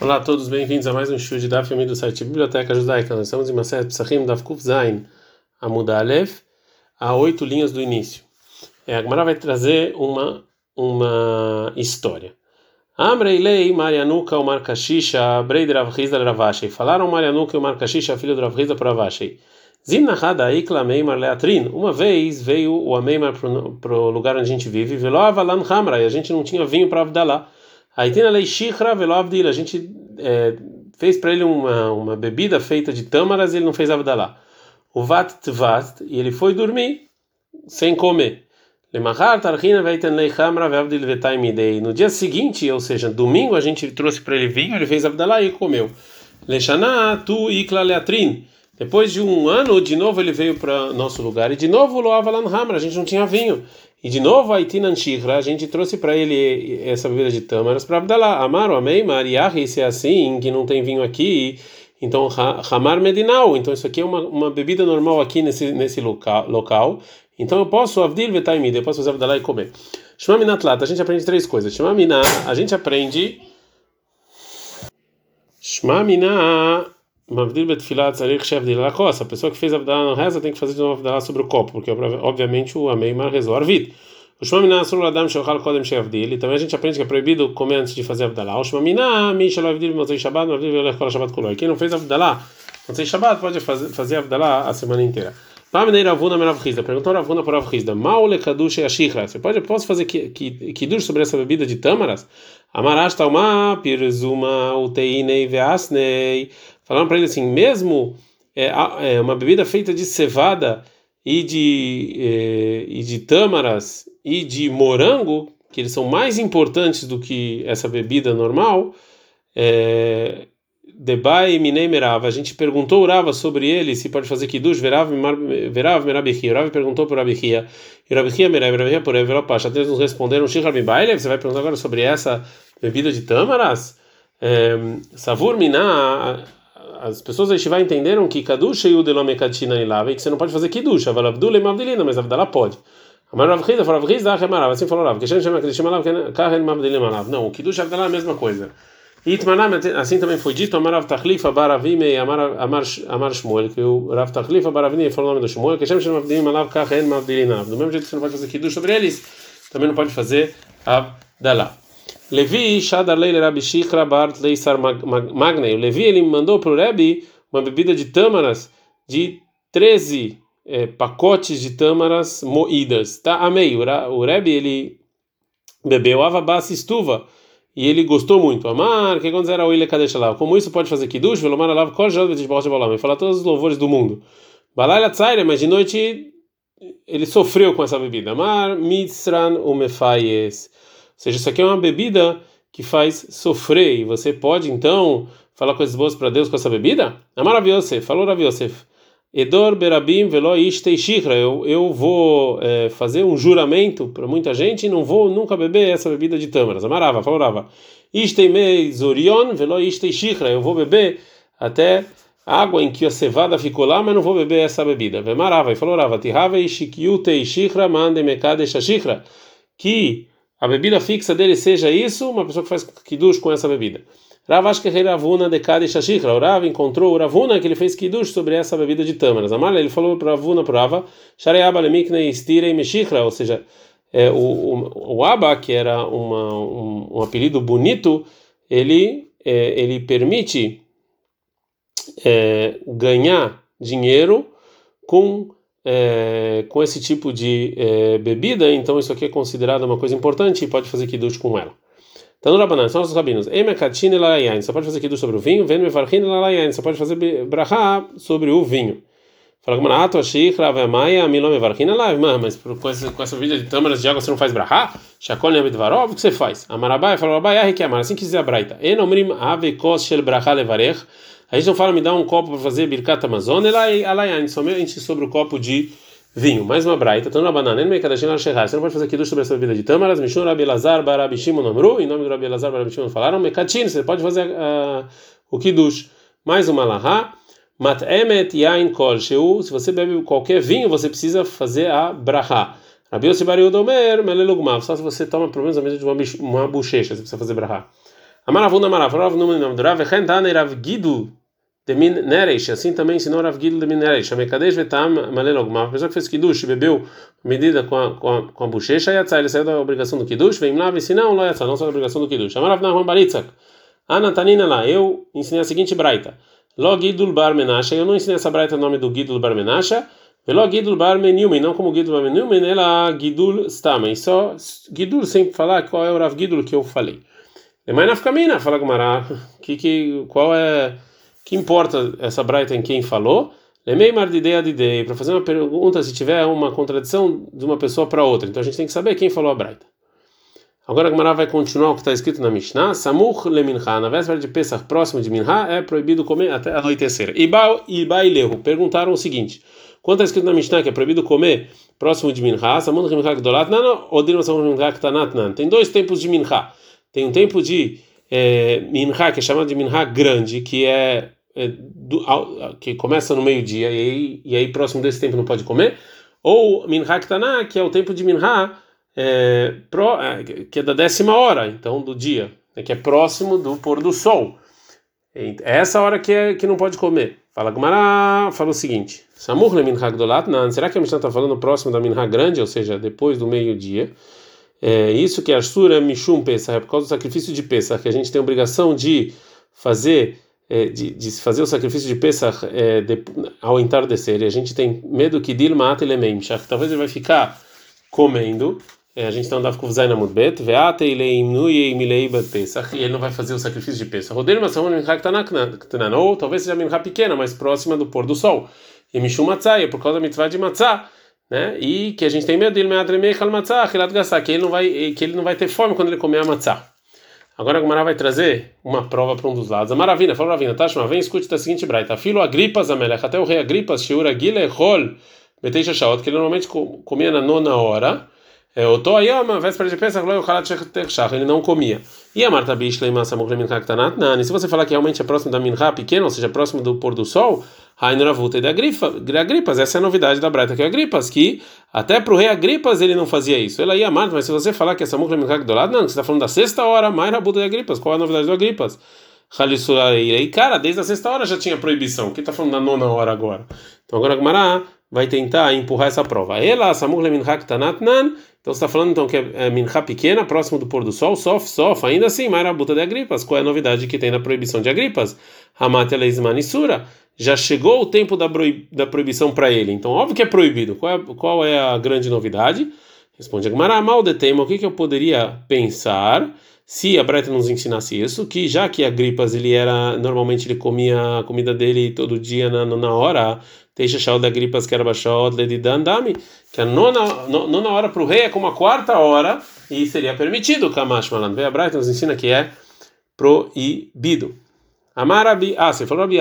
Olá a todos, bem-vindos a mais um show de Daf do site Biblioteca Judaica. Nós estamos em Maset Psachim Daf Kuf Zain Amud a oito linhas do início. É, a vai trazer uma, uma história. Amreilei Marianuka o Markashisha Breid Rav Hizda Ravashei. Falaram Marianuka e o Markashisha, filho do Rav Hizda para Ravashei. Zimnahada Ikla Meimar Leatrin. Uma vez veio o Ameimar para o lugar onde a gente vive, Hamra, e a gente não tinha vinho para Avdalá. Aí tem a lei Shikra Velovdil, a gente é, fez para ele uma, uma bebida feita de tâmaras e ele não fez Avdalá. O Vat e ele foi dormir sem comer. No dia seguinte, ou seja, domingo, a gente trouxe para ele vinho, ele fez Avdalá e comeu. Depois de um ano, de novo ele veio para nosso lugar e de novo lo avalan hamra, a gente não tinha vinho. E de novo a Itinan Shihra, a gente trouxe para ele essa bebida de tâmaras para Abdalá. Amaro, amei, Mariahi, se é assim, que não tem vinho aqui, então Hamar Medinal, então isso aqui é uma, uma bebida normal aqui nesse, nesse local, local. Então eu posso Avdil Vetaimid, eu posso fazer Abdalá e comer. Shema Minatlat, a gente aprende três coisas. Shema Minah, a gente aprende. Shema Minah. Betfilat. A pessoa que fez Avdalá não reza tem que fazer de novo Avdalá sobre o copo, porque obviamente o Ameimar rezou arvid. O Shmamina. E também a gente aprende que é proibido comer antes de fazer Avdalá. O. Quem não fez Avdalá Motzei Shabbat pode fazer, fazer Avdalá a semana inteira. Merav Hizda. Perguntou Ravuna para Rav Hizda. Maule Kadush Yashikra. Você pode, posso fazer Kiddush sobre essa bebida de tâmaras? Amarash Talma Pirzuma Uteinei Veasnei. Falaram para ele assim, mesmo é, é, uma bebida feita de cevada e de, é, e de tâmaras e de morango, que eles são mais importantes do que essa bebida normal, é, Debai Minei Merava. A gente perguntou Urava sobre ele, se pode fazer Kiddush, Verav Merabihia. Urava perguntou para Rabihia, e Rabihia Merab, Rabihia por Evelopash. Até eles nos responderam, Rabibaile, você vai perguntar agora sobre essa bebida de tâmaras? É, Savur Miná as pessoas da Yeshiva entenderam que Kadush e o Delomekatina ilava e que você não pode fazer Avalavdul e Mavdilina, mas Avdala pode. Amar Rav falou Rav Chida, Remarav, assim falou Rav, que a gente chama Kiddush Malav, Karen Mavdilim Malav. Não, o Kiddush e Avdala é a mesma coisa. Itmanam, assim também foi dito, Amar Rav Tachlifa, Baravime, Amar Shmuel, que o Rav Tachlifa, Baravime, falou o nome do Shmuel, que a gente chama Mavdilim Malav, Karen Mavdilim Malav. Do mesmo jeito que você não pode fazer Kiddush sobre eles, também não pode fazer Avdala. Levi, Shadar Leile Rabi Shikra, Bart Leisar Magnei. O Levi, ele mandou para o Rebbe uma bebida de tâmaras de 13 é, pacotes de tâmaras moídas. Tá? Amei. O Rebbe, ele bebeu avabas estuva e ele gostou muito. Amar, que quando era o Ile Kadeshalav. Como isso pode fazer kiddush? Velomar alav kol jod de balam. Ele fala todos os louvores do mundo. Balayla tzaira, mas de noite ele sofreu com essa bebida. Amar mitzran umefayes. Seja, isso aqui é uma bebida que faz sofrer e você pode então falar coisas boas para Deus com essa bebida? Amar Yosef, falou Rav Yosef. Edor berabim velo ishtei shikra. Eu, eu vou é, fazer um juramento para muita gente e não vou nunca beber essa bebida de tâmaras. Amarava, falou Rava. Ishtei mei zorion velo ishtei shikra. Eu vou beber até água em que a cevada ficou lá, mas não vou beber essa bebida. Vemarava, e falou Rava. Tihave ishikyutei shikra mande mekadesha shikra. Que a bebida fixa dele seja isso, uma pessoa que faz kiddush com essa bebida. Ravash Ravuna de Kadish Shashikra. O Rav encontrou o Ravuna que ele fez kiddush sobre essa bebida de tâmaras. Amala, ele falou para Ravuna, para Rava, Shareaba Lemikne Istirei Meshikra, ou seja, é, o, o, o Abba, que era uma, um, um apelido bonito, ele, é, ele permite é, ganhar dinheiro com é, com esse tipo de é, bebida, então isso aqui é considerado uma coisa importante e pode fazer kiddush com ela. No Rabanan, são os rabinos. Emekatin e só pode fazer kiddush sobre o vinho. Ven mefarchin lalayain, só pode fazer brahá sobre o vinho. Fala como nato, shikra, vemaya, milom mefarchin mas com essa, com essa vida de tâmaras de água você não faz brahá? Shakol nebedvarov, o que você faz? Amarabai, fala Rabai, ah, que amar, assim que dizer a braita. Enomrim avekos shel brahá levarech, a gente não fala, me dá um copo para fazer birkat amazon, elayain, somente sobre o copo de vinho. Mais uma braita, então na banana, nem mekadashin al Você não pode fazer aqui sobre essa bebida de tâmaras, mishun rabi lazar barabi shimon namru, em nome do rabi lazar barabi shimon falaram, mekatin, você pode fazer uh, o kiddush. Mais uma lahá, mat emet yain kol se você bebe qualquer vinho, você precisa fazer a brahá. Rabi Yossi Bari Odomer, melelugmav, só se você toma pelo menos a mesa de uma, uma bochecha, você precisa fazer brahá. Amaravuna Marav, Rav Numen Rav Hentane Rav Gidu de Min Neresh, assim também ensinou Rav Gidu de Min Neresh, Amekadesh Vetam Malelogma, a pessoa que fez Kiddush bebeu medida com a, com a, com a bochecha, ele saiu da obrigação do Kiddush, vem lá, se não, não Yatzá, não saiu da obrigação do Kiddush. Amarav Nahman Baritzak, Anatanina lá, eu ensinei a seguinte braita, Lo Gidul Bar Menasha, eu não ensinei essa braita no nome do Gidul Bar Menasha, Velo Gidul Bar Menilmen, não como Gidul Bar Menilmen, ela Gidul Stamen, só Gidul sem falar qual é o Rav Gidul que eu falei. Mas na Fkamina, fala Gumara, que, que, qual é, que importa essa braita em quem falou? Lemei Mardidei Adidei, para fazer uma pergunta se tiver uma contradição de uma pessoa para outra. Então a gente tem que saber quem falou a braita. Agora a Gumara vai continuar o que está escrito na Mishnah. Samuch leminha, na véspera de Pesach, próximo de Minha, é proibido comer até anoitecer. Iba e Lehu perguntaram o seguinte: quando está escrito na Mishnah que é proibido comer próximo de Minha, Samuch leminha gdolat, não, Odir Samuch leminha ktanat, não. Tem dois tempos de Minha. Tem um tempo de é, Minha, que é chamado de Minha grande, que é, é do, que começa no meio-dia, e aí, e aí próximo desse tempo não pode comer. Ou Minha Ktaná, que é o tempo de Minha, é, pro, é, que é da décima hora, então do dia, né, que é próximo do pôr do sol. É essa hora que, é, que não pode comer. Fala Gumara, fala o seguinte: Samur le Minha Gdolat, será que a Mishnah está falando próximo da Minha grande, ou seja, depois do meio-dia? É, isso que é Ashura Mishum Pesach, é por causa do sacrifício de Pesach, que a gente tem a obrigação de fazer, é, de, de, fazer o sacrifício de Pesach é, de, ao entardecer, e a gente tem medo que Dil mate Lemem, que talvez ele vai ficar comendo, é, a gente está andando com Zaina Mudbet, Pesach, e ele não vai fazer o sacrifício de Pesach. Ou talvez seja Minhak pequena, mais próxima do pôr do sol. E Mishum Matzah, é por causa da mitzvah de Matzah né? E que a gente tem medo dele que ele não vai que ele não vai ter fome quando ele comer a matzah. Agora a Gumara vai trazer uma prova para um dos lados. A Maravina, fala Maravina, tá? Vem, escute da seguinte braita. Filo Agripas Amelech, até o rei Agripas, Shiura Gilehol, Beteixa Shaot, que ele normalmente comia na nona hora. É, o Toayama, véspera de Pesach, ele não comia. E a Marta Bishlei Massamuk Minha Ktanat Nani, se você falar que realmente é próximo da Minha pequena, ou seja, próximo do pôr do sol, Rainuravuta e da Agripas, essa é a novidade da Breta, que é Agripas, que até para o rei Agripas ele não fazia isso. Ela ia Marta, mas se você falar que essa Samuk Minha do lado, não, você está falando da sexta hora, mais Rabuta e Agripas, qual é a novidade do Agripas? E cara, desde a sexta hora já tinha proibição, quem está falando da nona hora agora? Então agora a Gmará vai tentar empurrar essa prova. Ela, Minha Ktanatnan, então está falando então que é, é minha pequena, próximo do pôr do sol, sof, sof, ainda assim, Marabuta de Agripas. Qual é a novidade que tem na proibição de Agripas? Hamat. Já chegou o tempo da, da proibição para ele. Então, óbvio que é proibido. Qual é, qual é a grande novidade? Responde Agmará, mal de tema, o que, que eu poderia pensar se a Breta nos ensinasse isso? Que já que Agripas ele era, normalmente ele comia a comida dele todo dia na, na hora, Teixa Shaul da Gripas que era Bashot Ledidandami, que a nona, nona hora para o rei é como a quarta hora e seria permitido. Kamash Malan Beabraita nos ensina que é proibido. Amarabi Asei, falou Rabi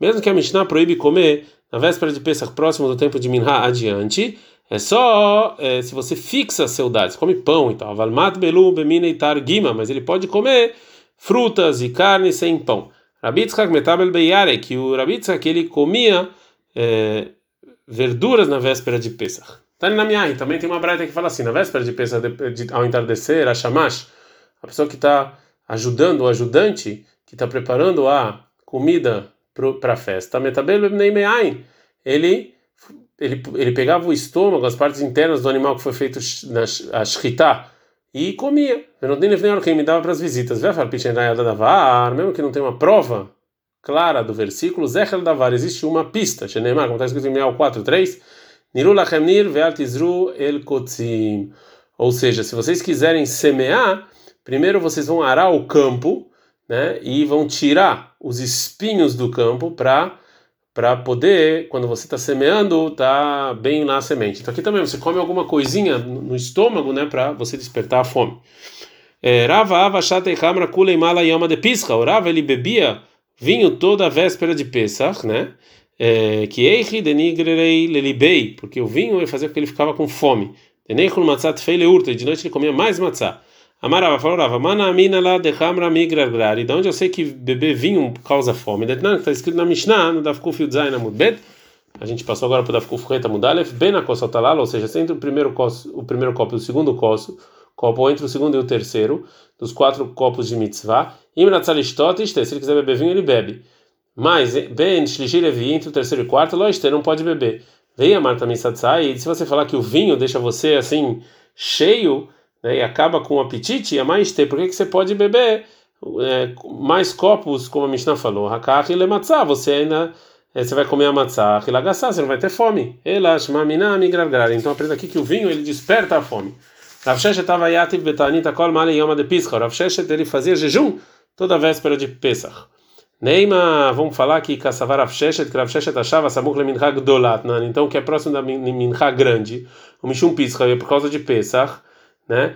mesmo que a Mishnah proíbe comer na véspera de Pesach próximo do tempo de Minha adiante, é só é, se você fixa seu dados, come pão e tal. Valmat belu bemina itar gima, mas ele pode comer frutas e carne sem pão. Rabitzchak metabel beyare, que o Rabitzchak ele comia é, verduras na véspera de Pesach. Tá na minha também tem uma braita que fala assim, na véspera de Pesach, de, de, ao entardecer, a shamash, a pessoa que está ajudando, o ajudante, que está preparando a comida para a festa, ele ele ele pegava o estômago, as partes internas do animal que foi feito na a shritá e comia. Quem me dava para as visitas. Mesmo que não tenha uma prova clara do versículo, Zechel Davar, existe uma pista, Shenemar, como está escrito em Miau 4.3, Niru Lachemnir Ve'altizru El Kotzim. Ou seja, se vocês quiserem semear, primeiro vocês vão arar o campo, né, e vão tirar os espinhos do campo para para poder, quando você está semeando, tá bem na semente. Então aqui também você come alguma coisinha no estômago, né, para você despertar a fome. É, Rava Ava Shatei Hamra Kulei Mala Yama de Pisca. O Rava ele bebia vinho toda a véspera de Pesach, né? É, que eichi denigrei lelibei, porque o vinho ia fazer com que ele ficava com fome. Deneichul matzat feile urta, e de noite ele comia mais matzá. Amarava falou, Rava, mana amina lá de hamra migragrar. E de onde eu sei que beber vinho causa fome? Está escrito na Mishnah, no Davkuf Yudzain Amudbet. A gente passou agora para o Davkuf Reta Mudalef, bem na ou seja, entre o primeiro, coço, o primeiro copo e o segundo coço, copo entre o segundo e o terceiro dos quatro copos de mitzvah. Imratzalistotis, se ele quiser beber vinho, ele bebe. Mas, ben shlishi levi, entre o terceiro e o quarto, loiste, não pode beber. Venha Marta Misatsai, e se você falar que o vinho deixa você assim cheio né, e acaba com o apetite, é mais ter, por que, você pode beber é, mais copos, como a Mishnah falou? Hakach e lematzah, você ainda é, você vai comer a matzah, você não vai ter fome. Então aprenda aqui que o vinho ele desperta a fome. Rav Sheshet estava betanita kol male yoma de pischa. Rav Sheshet ele fazia jejum toda véspera de Pesach. Neima, vamos falar que Kassavar Rav Sheshet, que Rav Sheshet achava Samuch le mincha gdolat, então que é próximo da mincha grande, o mishum pischa, é por causa de Pesach né?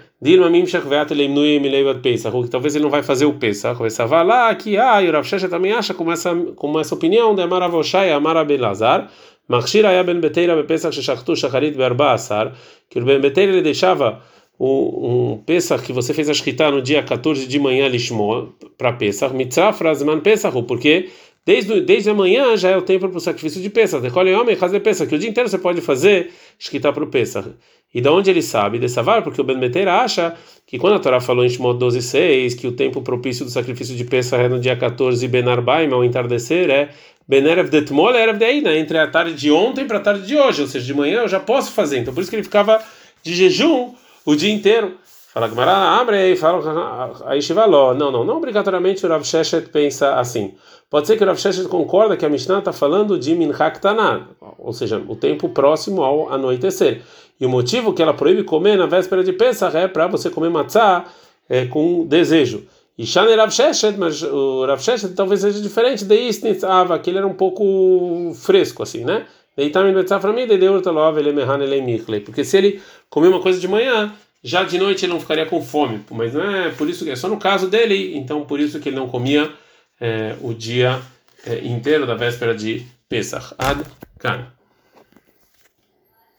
Talvez ele não vai fazer o Pesach, vai salvar lá que ah, e o Rav Shesha também acha como essa como essa opinião de Amar Avoshai Amar Abelazar, Machshir Aya Ben Beteira Pesach Shechachtu Shacharit Berba Asar, que o Ben Beteira ele deixava um, um Pesach que você fez a Shkita no dia 14 de manhã Lishmo para Pesach, Mitzraf Razman Pesach, porque Desde, desde amanhã já é o tempo para o sacrifício de Pesach. Recolhe homem, fazer Pesach, que o dia inteiro você pode fazer escrita para o Pesach. E de onde ele sabe? De Savar, porque o Ben Meter acha que quando a Torá falou em Shemot 12,6 que o tempo propício do sacrifício de Pesach é no dia 14 Ben Arbaim, ao entardecer, é Ben Erev de Tmol, Erev de Eina, entre a tarde de ontem para a tarde de hoje, ou seja, de manhã eu já posso fazer. Então por isso que ele ficava de jejum o dia inteiro. Fala Gamara, abre aí, fala aí Shivaló. Não, não, não obrigatoriamente o Rav Sheshet pensa assim. Pode ser que o Rav Sheshet concorda que a Mishnah está falando de Minhak Taná, ou seja, o tempo próximo ao anoitecer. E o motivo que ela proíbe comer na véspera de Pesach é para você comer matzá é, com desejo. E Shane Rav Sheshet, mas o Rav Sheshet talvez seja diferente de Isnitz Ava, que ele era um pouco fresco assim, né? Porque se ele comer uma coisa de manhã, já de noite ele não ficaria com fome, mas não é por isso que é só no caso dele, então por isso que ele não comia é, o dia é, inteiro da véspera de Pesach. Ad Kan.